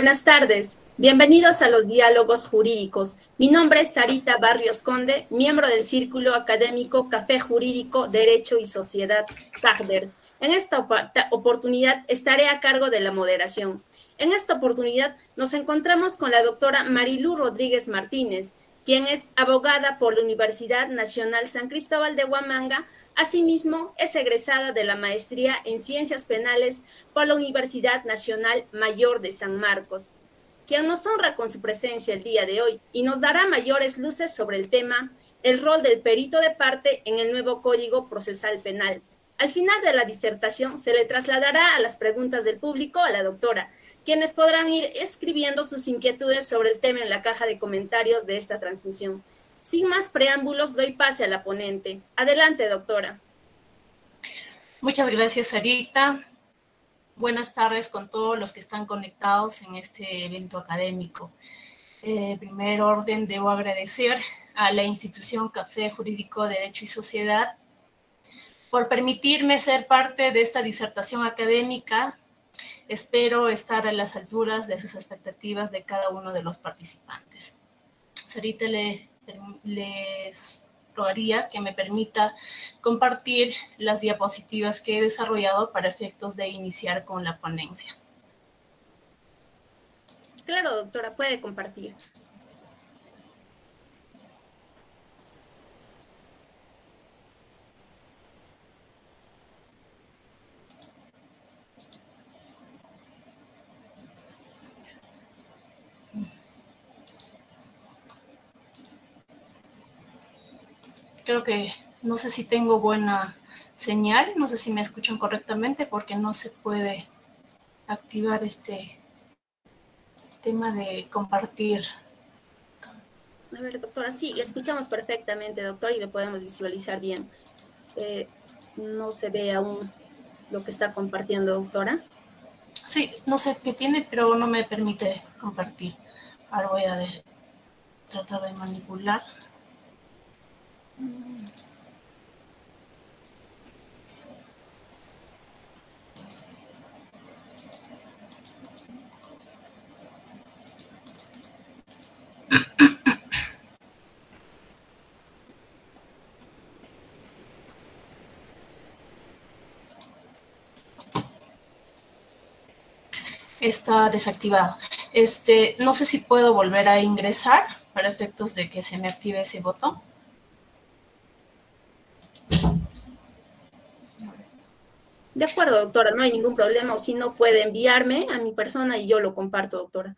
Buenas tardes. Bienvenidos a los diálogos jurídicos. Mi nombre es Sarita Barrios Conde, miembro del Círculo Académico Café Jurídico, Derecho y Sociedad, CAGDERS. En esta oportunidad estaré a cargo de la moderación. En esta oportunidad nos encontramos con la doctora Marilú Rodríguez Martínez, quien es abogada por la Universidad Nacional San Cristóbal de Huamanga, Asimismo, es egresada de la maestría en Ciencias Penales por la Universidad Nacional Mayor de San Marcos, quien nos honra con su presencia el día de hoy y nos dará mayores luces sobre el tema, el rol del perito de parte en el nuevo Código Procesal Penal. Al final de la disertación se le trasladará a las preguntas del público a la doctora, quienes podrán ir escribiendo sus inquietudes sobre el tema en la caja de comentarios de esta transmisión. Sin más preámbulos, doy pase a la ponente. Adelante, doctora. Muchas gracias, Sarita. Buenas tardes con todos los que están conectados en este evento académico. En primer orden, debo agradecer a la institución Café Jurídico de Derecho y Sociedad por permitirme ser parte de esta disertación académica. Espero estar a las alturas de sus expectativas de cada uno de los participantes. Sarita le les rogaría que me permita compartir las diapositivas que he desarrollado para efectos de iniciar con la ponencia. Claro, doctora, puede compartir. Creo que no sé si tengo buena señal, no sé si me escuchan correctamente porque no se puede activar este tema de compartir. A ver, doctora, sí, le escuchamos perfectamente, doctor, y lo podemos visualizar bien. Eh, no se ve aún lo que está compartiendo, doctora. Sí, no sé qué tiene, pero no me permite compartir. Ahora voy a tratar de manipular. Está desactivado. Este, no sé si puedo volver a ingresar para efectos de que se me active ese botón. De acuerdo, doctora, no hay ningún problema. O si no, puede enviarme a mi persona y yo lo comparto, doctora.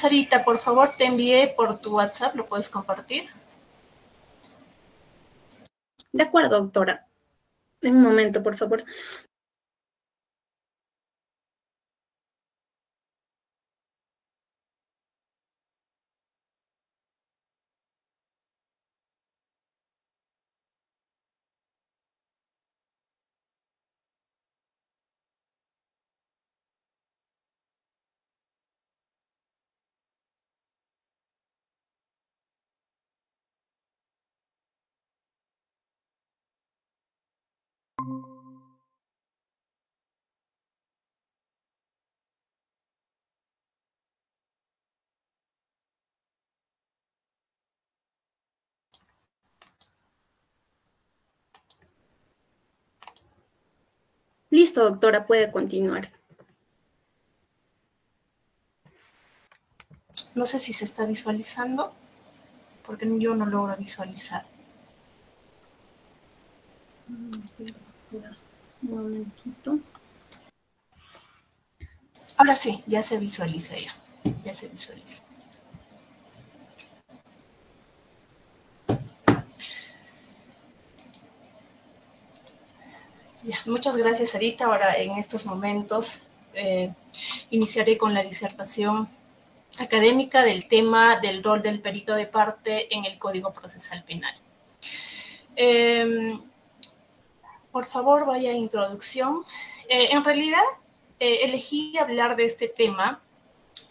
Sarita, por favor, te envié por tu WhatsApp, ¿lo puedes compartir? De acuerdo, doctora. Un momento, por favor. Listo, doctora, puede continuar. No sé si se está visualizando, porque yo no logro visualizar. Un momentito. Ahora sí, ya se visualiza ya. Ya se visualiza. Muchas gracias, Arita. Ahora, en estos momentos, eh, iniciaré con la disertación académica del tema del rol del perito de parte en el Código Procesal Penal. Em, por favor, vaya introducción. Eh, en realidad, eh, elegí hablar de este tema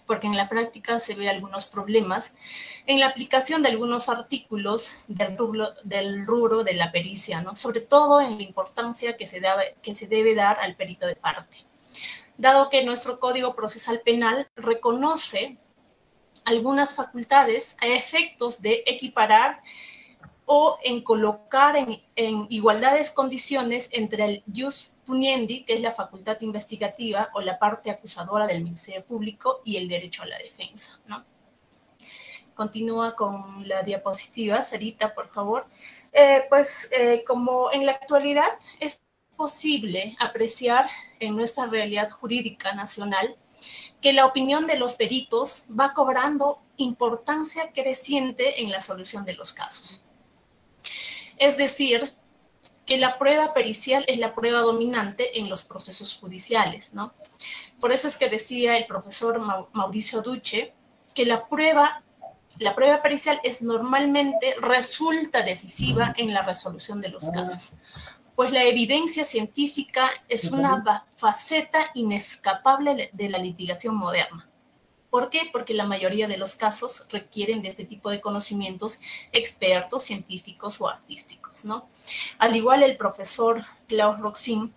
porque en la práctica se ve algunos problemas en la aplicación de algunos artículos del rubro, del rubro de la pericia, ¿no? sobre todo en la importancia que se, que se debe dar al perito de parte. Dado que nuestro Código Procesal Penal reconoce algunas facultades a efectos de equiparar o en colocar en, en igualdades condiciones entre el jus puniendi, que es la facultad investigativa o la parte acusadora del Ministerio Público, y el derecho a la defensa. ¿no? Continúa con la diapositiva, Sarita, por favor. Eh, pues eh, como en la actualidad es posible apreciar en nuestra realidad jurídica nacional que la opinión de los peritos va cobrando importancia creciente en la solución de los casos. Es decir, que la prueba pericial es la prueba dominante en los procesos judiciales, ¿no? Por eso es que decía el profesor Mauricio Duce que la prueba, la prueba pericial es normalmente resulta decisiva en la resolución de los casos, pues la evidencia científica es una faceta inescapable de la litigación moderna. ¿Por qué? Porque la mayoría de los casos requieren de este tipo de conocimientos expertos, científicos o artísticos, ¿no? Al igual el profesor Klaus Roxin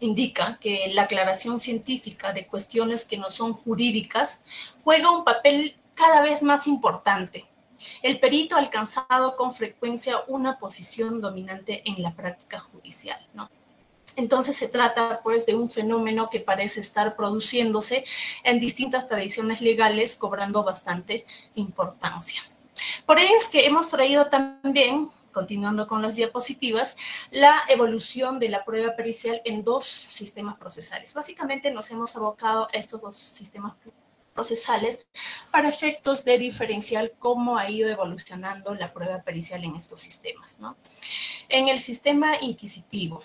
indica que la aclaración científica de cuestiones que no son jurídicas juega un papel cada vez más importante. El perito ha alcanzado con frecuencia una posición dominante en la práctica judicial, ¿no? Entonces se trata pues de un fenómeno que parece estar produciéndose en distintas tradiciones legales, cobrando bastante importancia. Por ello es que hemos traído también, continuando con las diapositivas, la evolución de la prueba pericial en dos sistemas procesales. Básicamente nos hemos abocado a estos dos sistemas procesales para efectos de diferencial cómo ha ido evolucionando la prueba pericial en estos sistemas. En el sistema inquisitivo,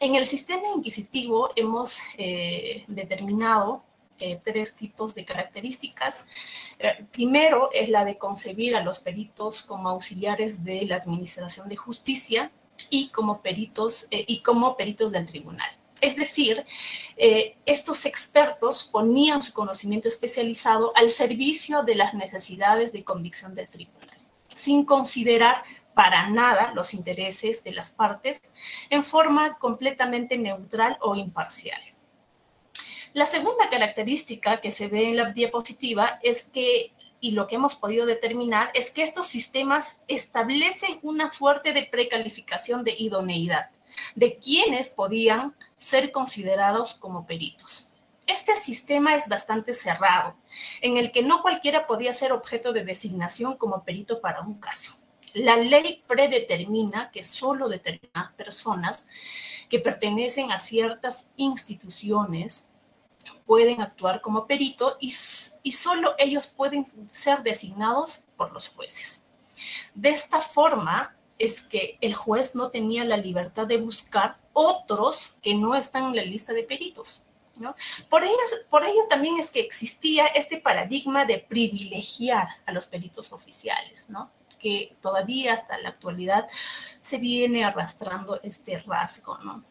en el sistema inquisitivo hemos eh, determinado eh, tres tipos de características. Eh, primero es la de concebir a los peritos como auxiliares de la Administración de Justicia y como peritos, y como peritos del tribunal. Es decir, estos expertos ponían su conocimiento especializado al servicio de las necesidades de convicción del tribunal, sin considerar para nada los intereses de las partes en forma completamente neutral o imparcial. La segunda característica que se ve en la diapositiva es que, y lo que hemos podido determinar, es que estos sistemas establecen una suerte de precalificación de idoneidad de quienes podían ser considerados como peritos. Este sistema es bastante cerrado, en el que no cualquiera podía ser objeto de designación como perito para un caso. La ley predetermina que solo determinadas personas que pertenecen a ciertas instituciones pueden actuar como perito y, solo ellos pueden ser designados por los jueces. De esta forma es que el juez no tenía la libertad de buscar otros que no están en la lista de peritos. ¿no? Por, ello, por ello también es que existía este paradigma de privilegiar a los peritos oficiales, ¿no? Que todavía hasta la actualidad se viene arrastrando este rasgo, ¿no?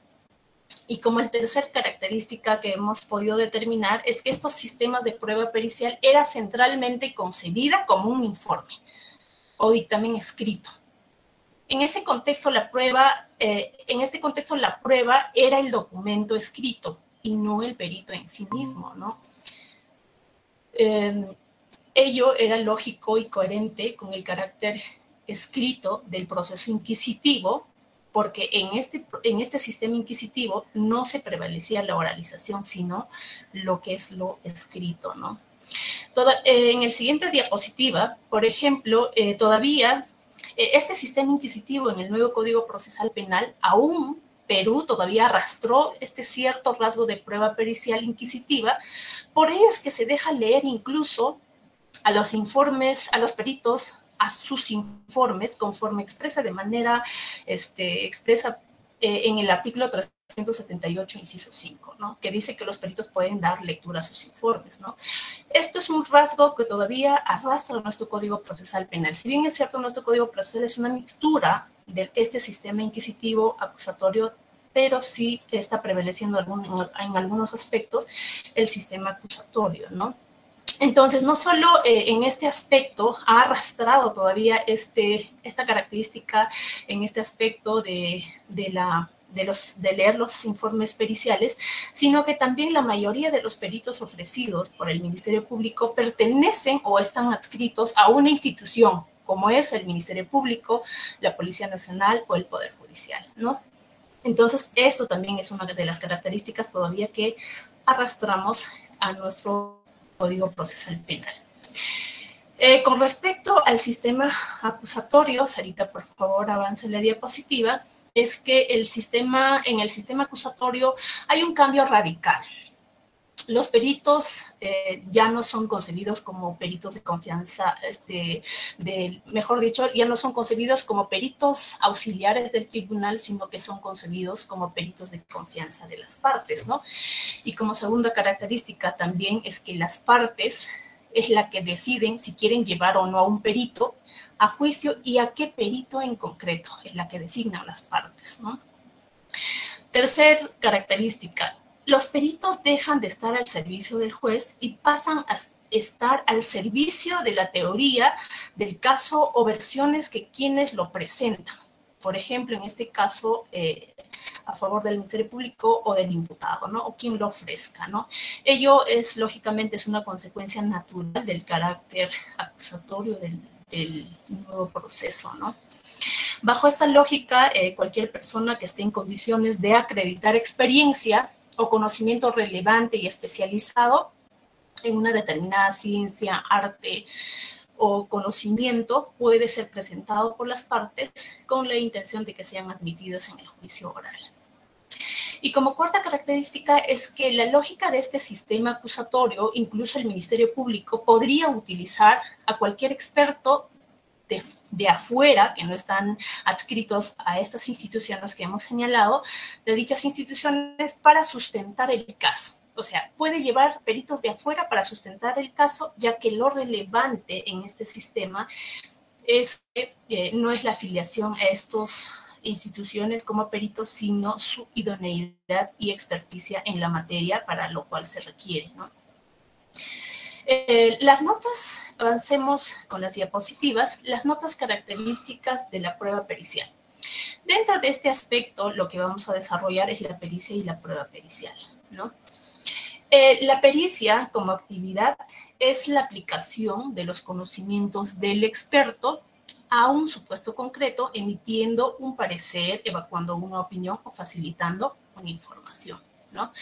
Y como el tercer característica que hemos podido determinar es que estos sistemas de prueba pericial era centralmente concebida como un informe o dictamen escrito. En ese contexto, la prueba, eh, en este contexto, la prueba era el documento escrito y no el perito en sí mismo, ¿no? Eh, Ello era lógico y coherente con el carácter escrito del proceso inquisitivo, porque en este, en este sistema inquisitivo no se prevalecía la oralización, sino lo que es lo escrito, ¿no? Eh, en el siguiente diapositiva, por ejemplo, eh, todavía eh, este sistema inquisitivo en el nuevo Código Procesal Penal aún Perú todavía arrastró este cierto rasgo de prueba pericial inquisitiva, por ello es que se deja leer incluso a los informes, a los peritos, a sus informes, conforme expresa de manera este, expresa en el artículo 3 178, inciso 5, ¿no? que dice que los peritos pueden dar lectura a sus informes. ¿no? Esto es un rasgo que todavía arrastra nuestro Código Procesal Penal. Si bien es cierto, nuestro Código Procesal es una mixtura de este sistema inquisitivo acusatorio, pero sí está prevaleciendo algún, en, algunos aspectos el sistema acusatorio. ¿no? Entonces, no solo eh, en este aspecto ha arrastrado todavía este, esta característica en este aspecto de, de la de, los, de leer los informes periciales, sino que también la mayoría de los peritos ofrecidos por el Ministerio Público pertenecen o están adscritos a una institución, como es el Ministerio Público, la Policía Nacional o el Poder Judicial, ¿no? Entonces, eso también es una de las características todavía que arrastramos a nuestro Código Procesal Penal. Eh, con respecto al sistema acusatorio, Sarita, por favor, avance la diapositiva es que el sistema, en el sistema acusatorio hay un cambio radical. Los peritos eh, ya no son concebidos como peritos de confianza, este, de, mejor dicho, ya no son concebidos como peritos auxiliares del tribunal, sino que son concebidos como peritos de confianza de las partes, ¿no? Y como segunda característica también es que las partes es la que deciden si quieren llevar o no a un perito a juicio y a qué perito en concreto es la que designan las partes. ¿no? Tercer característica, los peritos dejan de estar al servicio del juez y pasan a estar al servicio de la teoría del caso o versiones que quienes lo presentan. Por ejemplo, en este caso, eh, a favor del Ministerio Público o del imputado, ¿no? O quien lo ofrezca, ¿no? Ello es, lógicamente, es una consecuencia natural del carácter acusatorio del, el nuevo proceso, ¿no? Bajo esta lógica, eh, cualquier persona que esté en condiciones de acreditar experiencia o conocimiento relevante y especializado en una determinada ciencia, arte o conocimiento puede ser presentado por las partes con la intención de que sean admitidos en el juicio oral. Y como cuarta característica es que la lógica de este sistema acusatorio, incluso el Ministerio Público, podría utilizar a cualquier experto de, afuera, que no están adscritos a estas instituciones que hemos señalado, de dichas instituciones para sustentar el caso. O sea, puede llevar peritos de afuera para sustentar el caso, ya que lo relevante en este sistema es eh, no es la afiliación a estos instituciones como peritos, sino su idoneidad y experticia en la materia para lo cual se requiere. Eh, las notas, avancemos con las diapositivas, las notas características de la prueba pericial. Dentro de este aspecto, lo que vamos a desarrollar es la pericia y la prueba pericial. ¿no? Eh, la pericia como actividad es la aplicación de los conocimientos del experto a un supuesto concreto emitiendo un parecer, evacuando una opinión o facilitando una información. ¿no?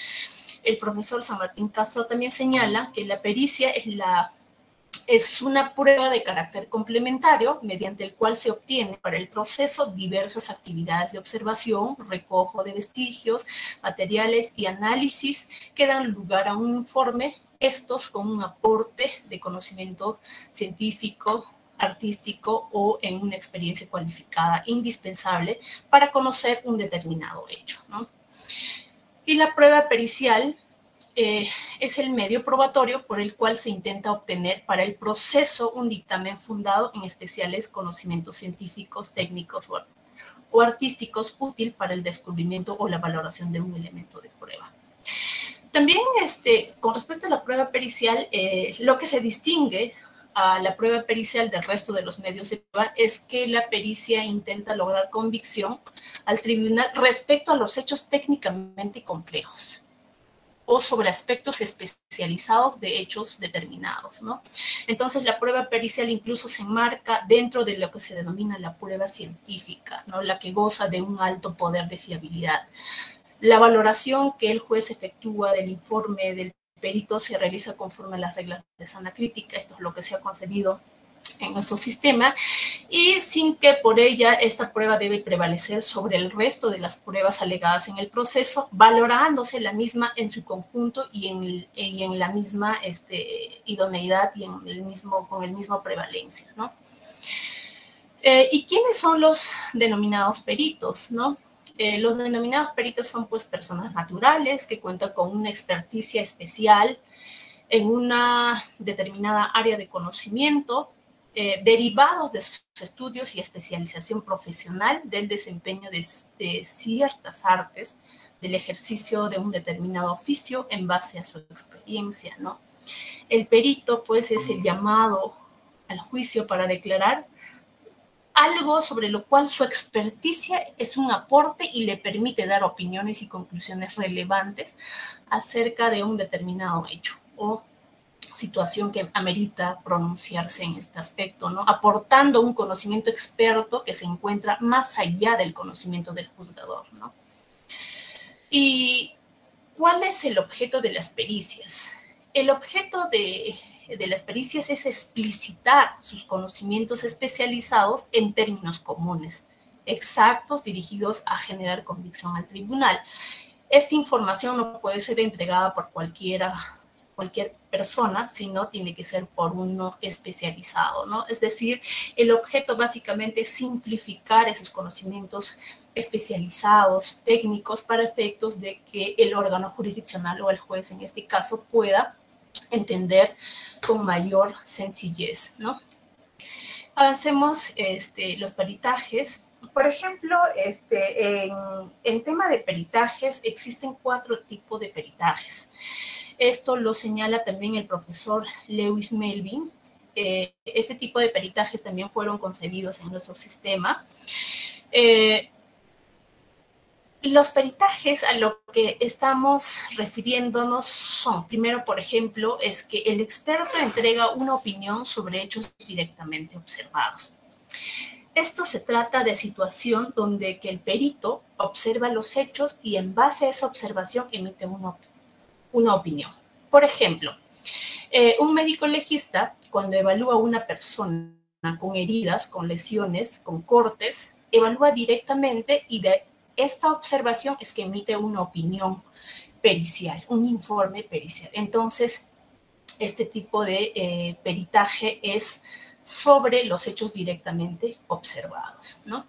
El profesor San Martín Castro también señala que la pericia es, una prueba de carácter complementario mediante el cual se obtiene para el proceso diversas actividades de observación, recojo de vestigios, materiales y análisis que dan lugar a un informe, estos con un aporte de conocimiento científico, artístico o en una experiencia cualificada indispensable para conocer un determinado hecho. Y la prueba pericial eh, es el medio probatorio por el cual se intenta obtener para el proceso un dictamen fundado en especiales conocimientos científicos, técnicos o, artísticos útil para el descubrimiento o la valoración de un elemento de prueba. También este, con respecto a la prueba pericial, eh, lo que se distingue a la prueba pericial del resto de los medios de prueba es que la pericia intenta lograr convicción al tribunal respecto a los hechos técnicamente complejos. o sobre aspectos especializados de hechos determinados, ¿no? Entonces, la prueba pericial incluso se enmarca dentro de lo que se denomina la prueba científica, ¿no? La que goza de un alto poder de fiabilidad. La valoración que el juez efectúa del informe del perito se realiza conforme a las reglas de sana crítica, esto es lo que se ha concebido en nuestro sistema y sin que por ella esta prueba debe prevalecer sobre el resto de las pruebas alegadas en el proceso, valorándose la misma en su conjunto y en, la misma este, idoneidad y en el mismo, con el mismo prevalencia, ¿no? Eh, ¿Y quiénes son los denominados peritos, no? Eh, los denominados peritos son pues personas naturales que cuentan con una experticia especial en una determinada área de conocimiento eh, derivados de sus estudios y especialización profesional del desempeño de, ciertas artes, del ejercicio de un determinado oficio en base a su experiencia, ¿no? El perito, pues, es el llamado al juicio para declarar algo sobre lo cual su experticia es un aporte y le permite dar opiniones y conclusiones relevantes acerca de un determinado hecho o situación que amerita pronunciarse en este aspecto, ¿no? Aportando un conocimiento experto que se encuentra más allá del conocimiento del juzgador, ¿no? ¿Y cuál es el objeto de las pericias? El objeto de, de las pericias es explicitar sus conocimientos especializados en términos comunes, exactos, dirigidos a generar convicción al tribunal. Esta información no puede ser entregada por cualquiera cualquier persona, sino tiene que ser por uno especializado, ¿no? Es decir, el objeto básicamente es simplificar esos conocimientos especializados, técnicos, para efectos de que el órgano jurisdiccional o el juez en este caso pueda entender con mayor sencillez, ¿no? Avancemos este, los peritajes. Por ejemplo, este, en, en tema de peritajes existen cuatro tipos de peritajes. Esto lo señala también el profesor Lewis Melvin. Eh, este tipo de peritajes también fueron concebidos en nuestro sistema. Eh, los peritajes a lo que estamos refiriéndonos son, primero, por ejemplo, es que el experto entrega una opinión sobre hechos directamente observados. Esto se trata de situación donde que el perito observa los hechos y en base a esa observación emite una una opinión. Por ejemplo, eh, un médico legista, cuando evalúa a una persona con heridas, con lesiones, con cortes, evalúa directamente y de esta observación es que emite una opinión pericial, un informe pericial. Entonces, este tipo de eh, peritaje es sobre los hechos directamente observados, ¿no?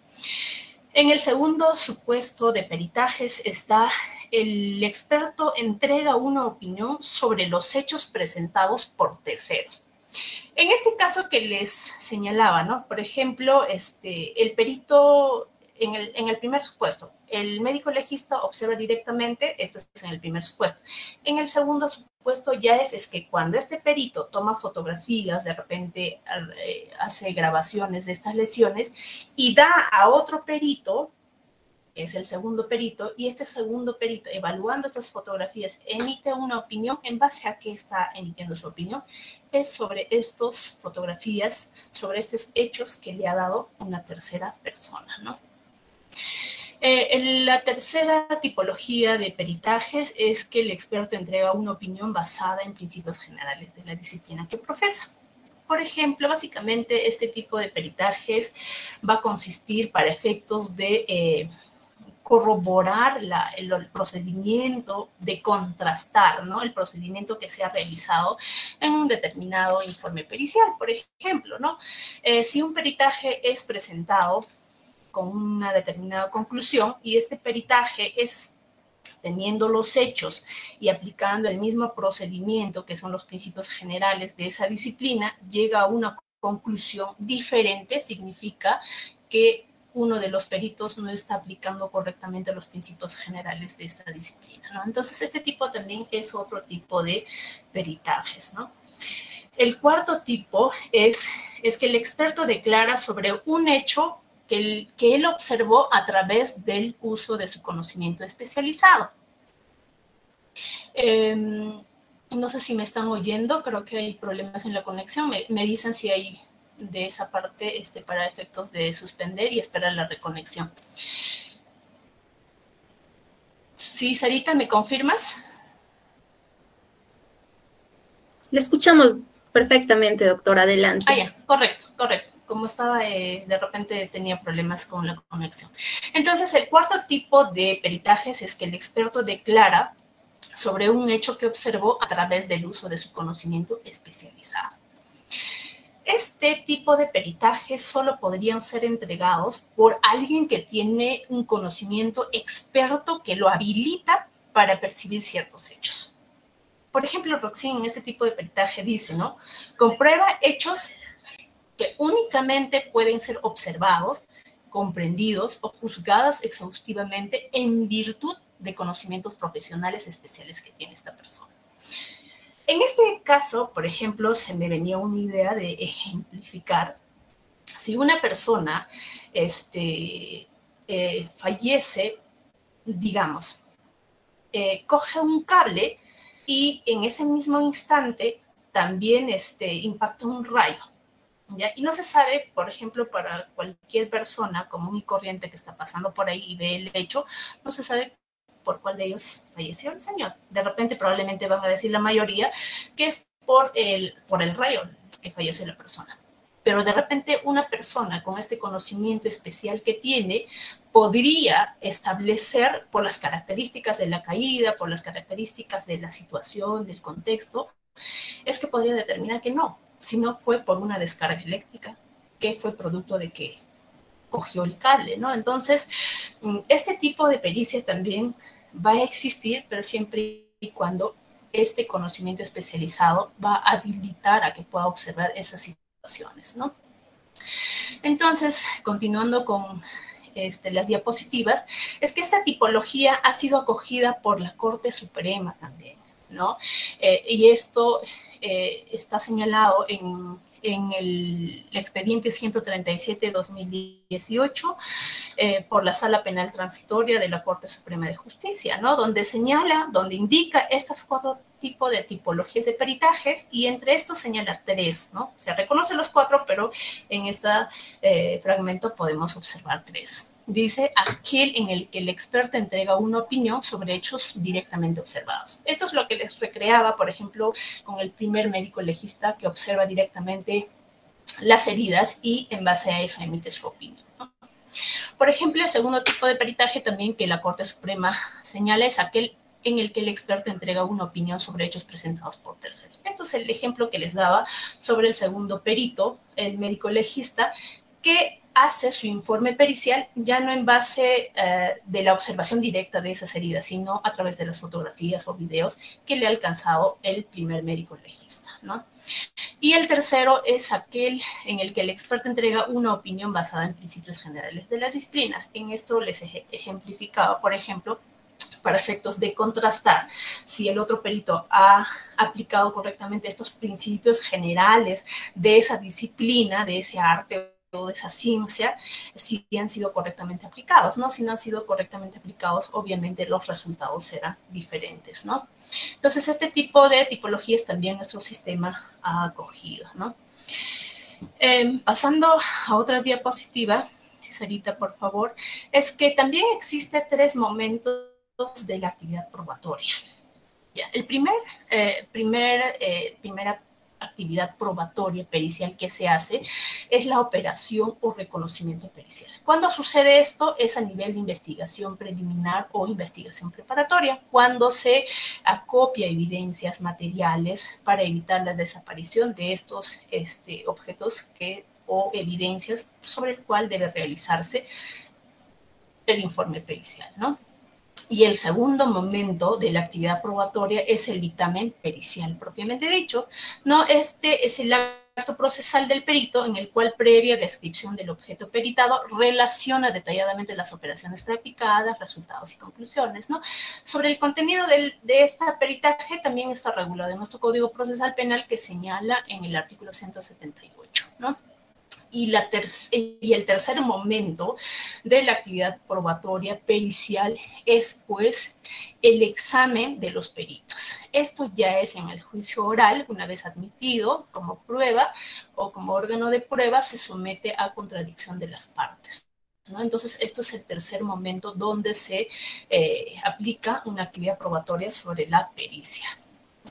En el segundo supuesto de peritajes está el experto entrega una opinión sobre los hechos presentados por terceros. En este caso que les señalaba, ¿no? Por ejemplo, este, el perito en el, primer supuesto, el médico legista observa directamente, esto es en el primer supuesto. En el segundo supuesto ya es, es que cuando este perito toma fotografías, de repente eh, hace grabaciones de estas lesiones y da a otro perito, que es el segundo perito, y este segundo perito, evaluando estas fotografías, emite una opinión en base a qué está emitiendo su opinión, es sobre estas fotografías, sobre estos hechos que le ha dado una tercera persona, ¿no? Eh, la tercera tipología de peritajes es que el experto entrega una opinión basada en principios generales de la disciplina que profesa. Por ejemplo, básicamente este tipo de peritajes va a consistir para efectos de eh, corroborar el, procedimiento, de contrastar ¿no? el procedimiento que se ha realizado en un determinado informe pericial. Por ejemplo, ¿no? Eh, si un peritaje es presentado con una determinada conclusión y este peritaje es teniendo los hechos y aplicando el mismo procedimiento que son los principios generales de esa disciplina, llega a una conclusión diferente, significa que uno de los peritos no está aplicando correctamente los principios generales de esta disciplina. Entonces, este tipo también es otro tipo de peritajes. ¿no? El cuarto tipo es, es que el experto declara sobre un hecho que él, observó a través del uso de su conocimiento especializado. Em, no sé si me están oyendo, creo que hay problemas en la conexión. Me, me dicen si hay de esa parte este, para efectos de suspender y esperar la reconexión. Sí, Sarita, ¿me confirmas? Le escuchamos perfectamente, doctor. Adelante. Ah, ya, correcto, correcto. Como estaba, eh, de repente tenía problemas con la conexión. Entonces, el cuarto tipo de peritajes es que el experto declara sobre un hecho que observó a través del uso de su conocimiento especializado. Este tipo de peritajes solo podrían ser entregados por alguien que tiene un conocimiento experto que lo habilita para percibir ciertos hechos. Por ejemplo, Roxin en ese tipo de peritaje dice, ¿no? Comprueba hechos que únicamente pueden ser observados, comprendidos o juzgados exhaustivamente en virtud de conocimientos profesionales especiales que tiene esta persona. En este caso, por ejemplo, se me venía una idea de ejemplificar. Si una persona este, eh, fallece, digamos, eh, coge un cable y en ese mismo instante también este, impacta un rayo. Y no se sabe, por ejemplo, para cualquier persona común y corriente que está pasando por ahí y ve el hecho, no se sabe por cuál de ellos falleció el señor. De repente probablemente van a decir la mayoría que es por el, por el rayo que fallece la persona. Pero de repente una persona con este conocimiento especial que tiene podría establecer por las características de la caída, por las características de la situación, del contexto, es que podría determinar que no, si no fue por una descarga eléctrica, que fue producto de que cogió el cable, ¿no? Entonces, mm, este tipo de pericia también va a existir, pero siempre y cuando este conocimiento especializado va a habilitar a que pueda observar esas situaciones, ¿no? Entonces, continuando con este, las diapositivas, es que esta tipología ha sido acogida por la Corte Suprema también, ¿no? Eh, y esto eh, está señalado en el expediente 137-2018 eh, por la Sala Penal Transitoria de la Corte Suprema de Justicia, ¿no? Donde señala, donde indica estas cuatro tipos de tipologías de peritajes y entre estos señala tres, ¿no? O reconoce los cuatro, pero en este fragmento podemos observar tres dice aquel en el que el experto entrega una opinión sobre hechos directamente observados. Esto es lo que les recreaba, por ejemplo, con el primer médico legista que observa directamente las heridas y en base a eso emite su opinión. Por ejemplo, el segundo tipo de peritaje también que la Corte Suprema señala es aquel en el que el experto entrega una opinión sobre hechos presentados por terceros. Esto es el ejemplo que les daba sobre el segundo perito, el médico legista, que hace su informe pericial ya no en base eh, de la observación directa de esas heridas, sino a través de las fotografías o videos que le ha alcanzado el primer médico legista. ¿no? Y el tercero es aquel en el que el experto entrega una opinión basada en principios generales de la disciplina. En esto les ejemplificaba, por ejemplo, para efectos de contrastar si el otro perito ha aplicado correctamente estos principios generales de esa disciplina, de ese arte de esa ciencia si han sido correctamente aplicados, ¿no? Si no han sido correctamente aplicados, obviamente los resultados serán diferentes, ¿no? Entonces, este tipo de tipologías también nuestro sistema ha acogido, ¿no? Em, pasando a otra diapositiva, Sarita, por favor, es que también existe tres momentos de la actividad probatoria. Ya, el primer, eh, primer, eh, primera actividad probatoria pericial que se hace es la operación o reconocimiento pericial. Cuando sucede esto es a nivel de investigación preliminar o investigación preparatoria, cuando se acopia evidencias materiales para evitar la desaparición de estos este, objetos que, o evidencias sobre el cual debe realizarse el informe pericial, ¿no? Y el segundo momento de la actividad probatoria es el dictamen pericial propiamente dicho. No, este es el acto procesal del perito en el cual previa descripción del objeto peritado relaciona detalladamente las operaciones practicadas, resultados y conclusiones, ¿no? Sobre el contenido del, de esta peritaje también está regulado en nuestro Código Procesal Penal que señala en el artículo 178, ¿no? Y, el tercer momento de la actividad probatoria pericial es pues el examen de los peritos. Esto ya es en el juicio oral, una vez admitido como prueba o como órgano de prueba, se somete a contradicción de las partes. Entonces, esto es el tercer momento donde se eh, aplica una actividad probatoria sobre la pericia.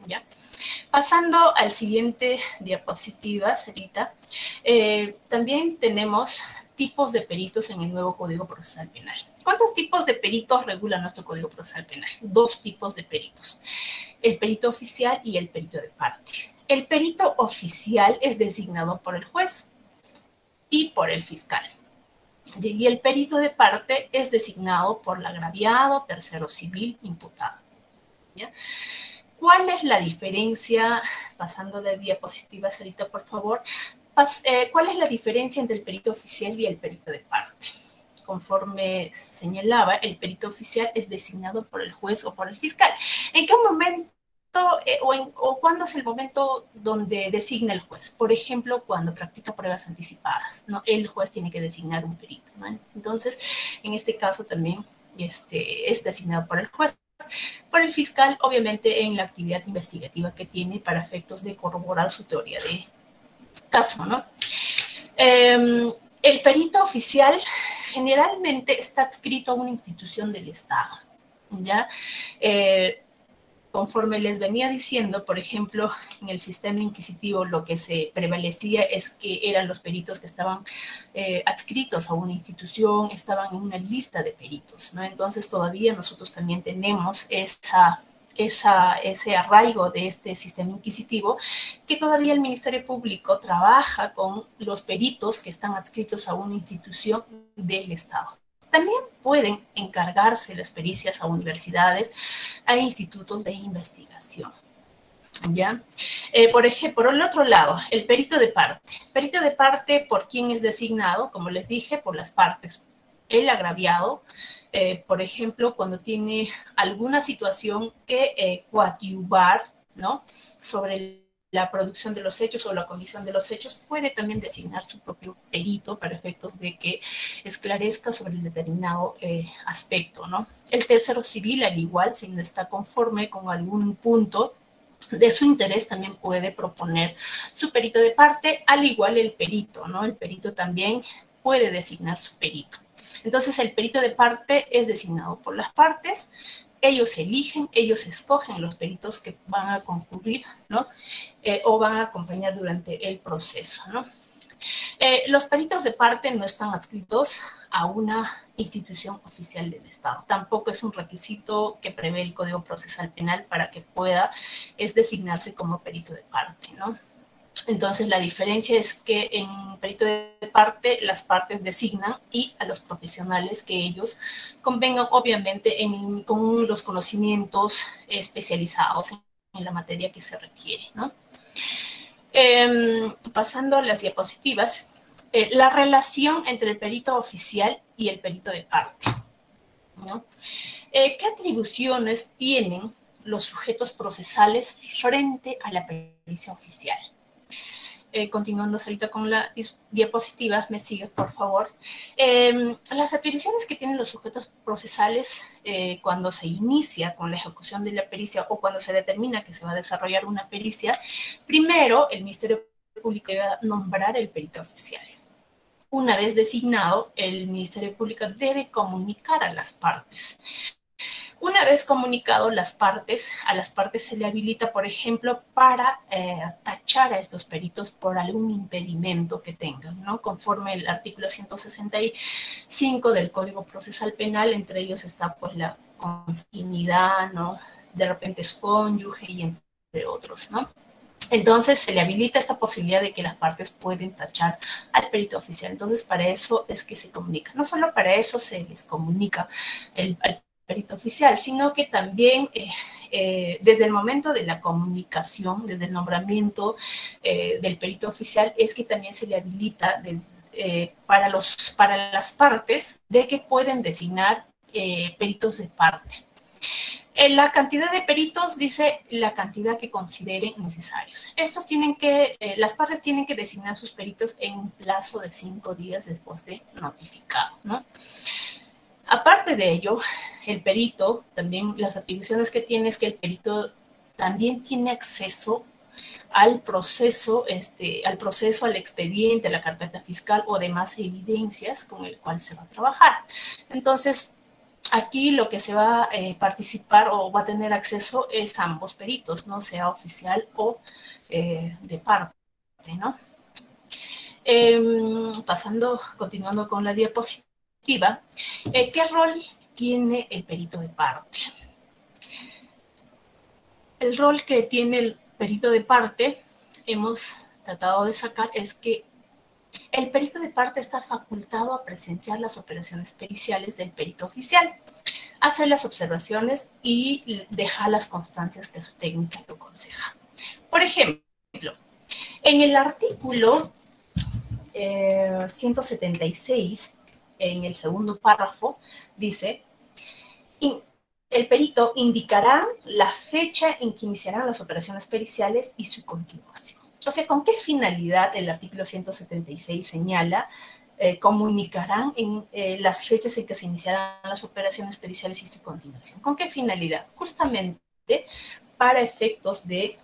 ¿Ya? Pasando al siguiente diapositiva, Sarita, eh, también tenemos tipos de peritos en el nuevo Código Procesal Penal. ¿Cuántos tipos de peritos regula nuestro Código Procesal Penal? Dos tipos de peritos, el perito oficial y el perito de parte. El perito oficial es designado por el juez y por el fiscal. Y el perito de parte es designado por el agraviado, tercero civil, imputado. ¿ya? ¿Cuál es la diferencia, pasando de diapositiva, Sarita, por favor? Eh, ¿Cuál es la diferencia entre el perito oficial y el perito de parte? Conforme señalaba, el perito oficial es designado por el juez o por el fiscal. ¿En qué momento eh, o, o, cuándo es el momento donde designa el juez? Por ejemplo, cuando practica pruebas anticipadas, ¿no? El juez tiene que designar un perito. Entonces, en este caso también este, es designado por el juez por el fiscal, obviamente en la actividad investigativa que tiene para efectos de corroborar su teoría de caso, ¿no? Em, el perito oficial generalmente está adscrito a una institución del Estado, ¿ya? Eh, conforme les venía diciendo, por ejemplo, en el sistema inquisitivo lo que se prevalecía es que eran los peritos que estaban eh, adscritos a una institución, estaban en una lista de peritos, ¿no? Entonces todavía nosotros también tenemos esa, esa, ese arraigo de este sistema inquisitivo, que todavía el Ministerio Público trabaja con los peritos que están adscritos a una institución del Estado. También pueden encargarse las pericias a universidades, a institutos de investigación. ¿Ya? Eh, por ejemplo, por el otro lado, el perito de parte. Perito de parte, ¿por quién es designado? Como les dije, por las partes. El agraviado, eh, por ejemplo, cuando tiene alguna situación que eh, coadyuvar, ¿no? Sobre la producción de los hechos o la comisión de los hechos puede también designar su propio perito para efectos de que esclarezca sobre el determinado eh, aspecto, ¿no? El tercero civil, al igual, si no está conforme con algún punto de su interés también puede proponer su perito de parte, al igual el perito, ¿no? El perito también puede designar su perito. Entonces, el perito de parte es designado por las partes, ellos eligen, ellos escogen los peritos que van a concurrir, ¿no? Eh, o van a acompañar durante el proceso, ¿no? Eh, los peritos de parte no están adscritos a una institución oficial del Estado. Tampoco es un requisito que prevé el Código Procesal Penal para que pueda es designarse como perito de parte, ¿no? Entonces, la diferencia es que en perito de parte, las partes designan y a los profesionales que ellos convengan, obviamente, con los conocimientos especializados en, la materia que se requiere. Em, pasando a las diapositivas, eh, la relación entre el perito oficial y el perito de parte. Eh, ¿Qué atribuciones tienen los sujetos procesales frente a la pericia oficial? Eh, continuando ahorita con la diapositiva, me sigue por favor. Em, las atribuciones que tienen los sujetos procesales eh, cuando se inicia con la ejecución de la pericia o cuando se determina que se va a desarrollar una pericia, primero el Ministerio Público debe nombrar el perito oficial. Una vez designado, el Ministerio Público debe comunicar a las partes una vez comunicado las partes, a las partes se le habilita, por ejemplo, para eh, tachar a estos peritos por algún impedimento que tengan, ¿no? Conforme el artículo 165 del Código Procesal Penal, entre ellos está pues la consanguinidad, ¿no? De repente es cónyuge y entre otros, ¿no? Entonces se le habilita esta posibilidad de que las partes pueden tachar al perito oficial. Entonces para eso es que se comunica. No solo para eso se les comunica el, al perito oficial, sino que también eh, eh, desde el momento de la comunicación, desde el nombramiento eh, del perito oficial, es que también se le habilita para, los, para las partes de que pueden designar peritos de parte. La cantidad de peritos dice la cantidad que consideren necesarios. Estos tienen que, las partes tienen que designar sus peritos en un plazo de cinco días después de notificado, ¿no? Aparte de ello, el perito, también las atribuciones que tiene es que el perito también tiene acceso al proceso, este, al proceso, al expediente, a la carpeta fiscal o demás evidencias con el cual se va a trabajar. Entonces, aquí lo que se va a eh, participar o va a tener acceso es ambos peritos, ¿no? Sea oficial o eh, de parte, ¿no? Em, pasando, continuando con la diapositiva, eh, ¿qué rol tiene el perito de parte? El rol que tiene el perito de parte hemos tratado de sacar es que el perito de parte está facultado a presenciar las operaciones periciales del perito oficial, hacer las observaciones y dejar las constancias que su técnica lo aconseja. Por ejemplo, en el artículo 176, eh, en el segundo párrafo, dice, el perito indicará la fecha en que iniciarán las operaciones periciales y su continuación. O sea, ¿con qué finalidad el artículo 176 señala eh, comunicarán en eh, las fechas en que se iniciarán las operaciones periciales y su continuación? ¿Con qué finalidad? Justamente para efectos de,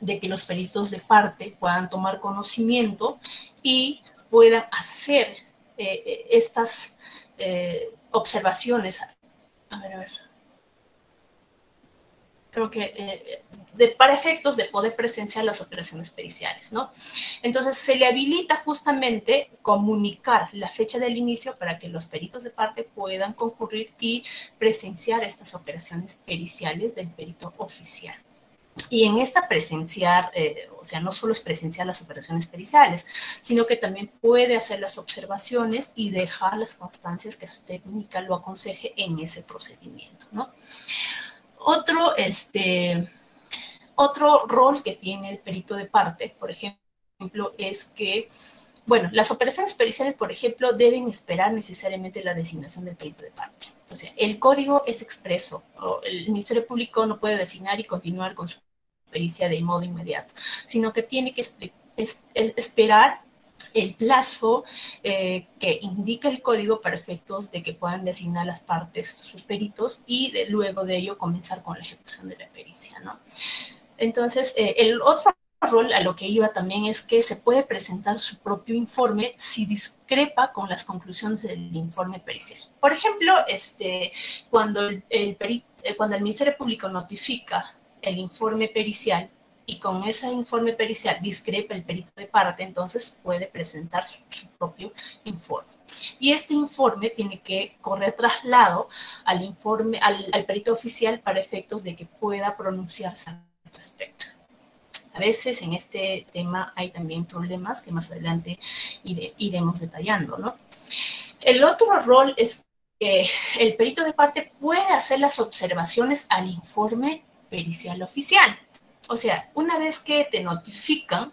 de que los peritos de parte puedan tomar conocimiento y puedan hacer eh, estas observaciones. A ver, a ver creo que eh, de, para efectos de poder presenciar las operaciones periciales, ¿no? Entonces se le habilita justamente comunicar la fecha del inicio para que los peritos de parte puedan concurrir y presenciar estas operaciones periciales del perito oficial. Y en esta presenciar, eh, o sea, no solo es presenciar las operaciones periciales, sino que también puede hacer las observaciones y dejar las constancias que su técnica lo aconseje en ese procedimiento, ¿no? Otro, este, otro rol que tiene el perito de parte, por ejemplo, es que, bueno, las operaciones periciales, por ejemplo, deben esperar necesariamente la designación del perito de parte. O sea, el código es expreso. el Ministerio Público no puede designar y continuar con su pericia de modo inmediato, sino que tiene que esperar el plazo eh, que indica el código para efectos de que puedan designar las partes sus peritos y luego de ello comenzar con la ejecución de la pericia, ¿no? Entonces, eh, el otro rol a lo que iba también es que se puede presentar su propio informe si discrepa con las conclusiones del informe pericial. Por ejemplo, este, cuando, el, eh, cuando el Ministerio Público notifica el informe pericial, y con ese informe pericial discrepa el perito de parte, entonces puede presentar su, propio informe. Y este informe tiene que correr traslado al informe, al, perito oficial para efectos de que pueda pronunciarse al respecto. A veces en este tema hay también problemas que más adelante iremos detallando, ¿no? El otro rol es que el perito de parte puede hacer las observaciones al informe pericial oficial. O sea, una vez que te notifican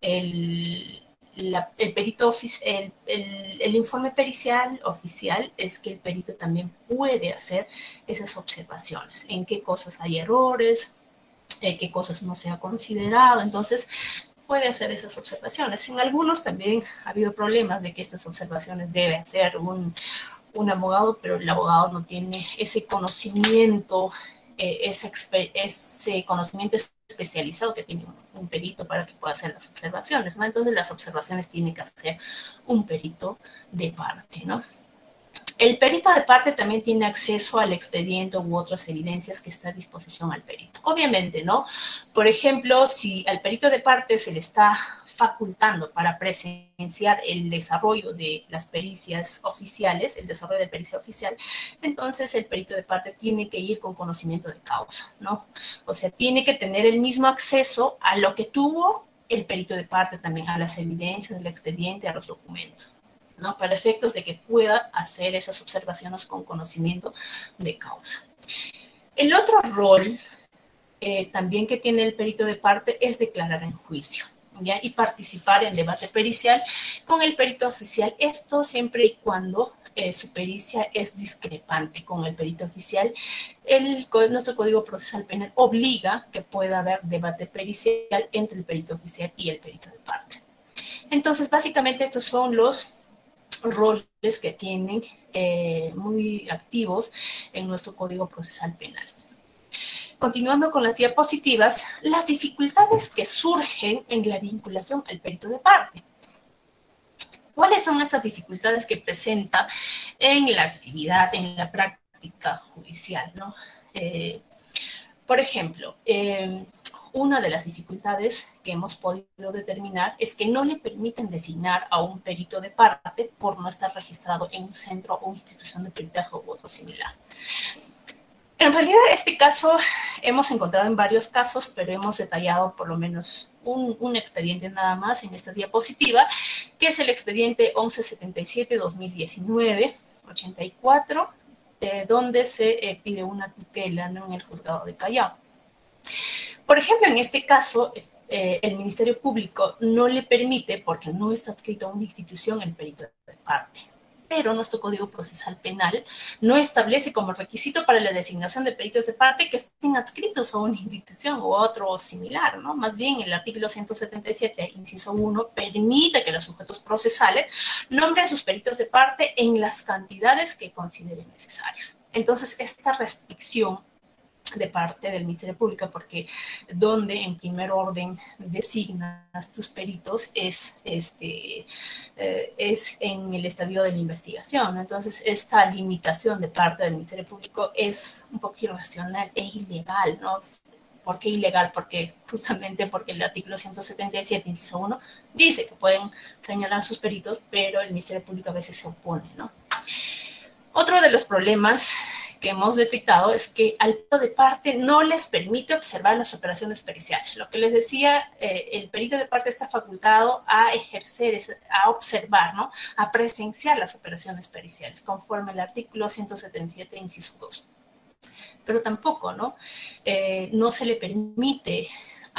el, el perito el, el, informe pericial oficial es que el perito también puede hacer esas observaciones, en qué cosas hay errores, eh, qué cosas no se ha considerado, entonces puede hacer esas observaciones. En algunos también ha habido problemas de que estas observaciones debe hacer un, un abogado, pero el abogado no tiene ese conocimiento, eh, ese, conocimiento especializado que tiene un, perito para que pueda hacer las observaciones, ¿no? Entonces las observaciones tiene que hacer un perito de parte, ¿no? El perito de parte también tiene acceso al expediente u otras evidencias que está a disposición al perito. Obviamente, ¿no? Por ejemplo, si al perito de parte se le está facultando para presenciar el desarrollo de las pericias oficiales, el desarrollo de pericia oficial, entonces el perito de parte tiene que ir con conocimiento de causa, ¿no? O sea, tiene que tener el mismo acceso a lo que tuvo el perito de parte también, a las evidencias del expediente, a los documentos. ¿no? Para efectos de que pueda hacer esas observaciones con conocimiento de causa. El otro rol eh, también que tiene el perito de parte es declarar en juicio. Y participar en debate pericial con el perito oficial. Esto siempre y cuando eh, su pericia es discrepante con el perito oficial. El, nuestro Código Procesal Penal obliga que pueda haber debate pericial entre el perito oficial y el perito de parte. Entonces, básicamente estos son los roles que tienen eh, muy activos en nuestro Código Procesal Penal. Continuando con las diapositivas, las dificultades que surgen en la vinculación al perito de parte. ¿Cuáles son esas dificultades que presenta en la actividad, en la práctica judicial? Eh, por ejemplo, eh, una de las dificultades que hemos podido determinar es que no le permiten designar a un perito de parte por no estar registrado en un centro o institución de peritaje u otro similar. En realidad, este caso hemos encontrado en varios casos, pero hemos detallado por lo menos un, expediente nada más en esta diapositiva, que es el expediente 1177-2019-84, eh, donde se eh, pide una tutela en el juzgado de Callao. Por ejemplo, en este caso, eh, el Ministerio Público no le permite, porque no está adscrito a una institución, el perito de parte pero nuestro Código Procesal Penal no establece como requisito para la designación de peritos de parte que estén adscritos a una institución u otro similar, ¿no? Más bien el artículo 177, inciso 1, permite que los sujetos procesales nombren a sus peritos de parte en las cantidades que consideren necesarios. Entonces, esta restricción de parte del Ministerio Público, porque donde en primer orden designas tus peritos es, este, eh, es en el estadio de la investigación. Entonces, esta limitación de parte del Ministerio Público es un poco irracional e ilegal, ¿no? ¿Por qué ilegal? Porque justamente porque el artículo 177, inciso 1, dice que pueden señalar sus peritos, pero el Ministerio Público a veces se opone, ¿no? Otro de los problemas que hemos detectado es que al perito de parte no les permite observar las operaciones periciales. Lo que les decía, eh, el perito de parte está facultado a ejercer, a observar, ¿no? a presenciar las operaciones periciales, conforme el artículo 177, inciso 2. Pero tampoco, ¿no? Eh, no se le permite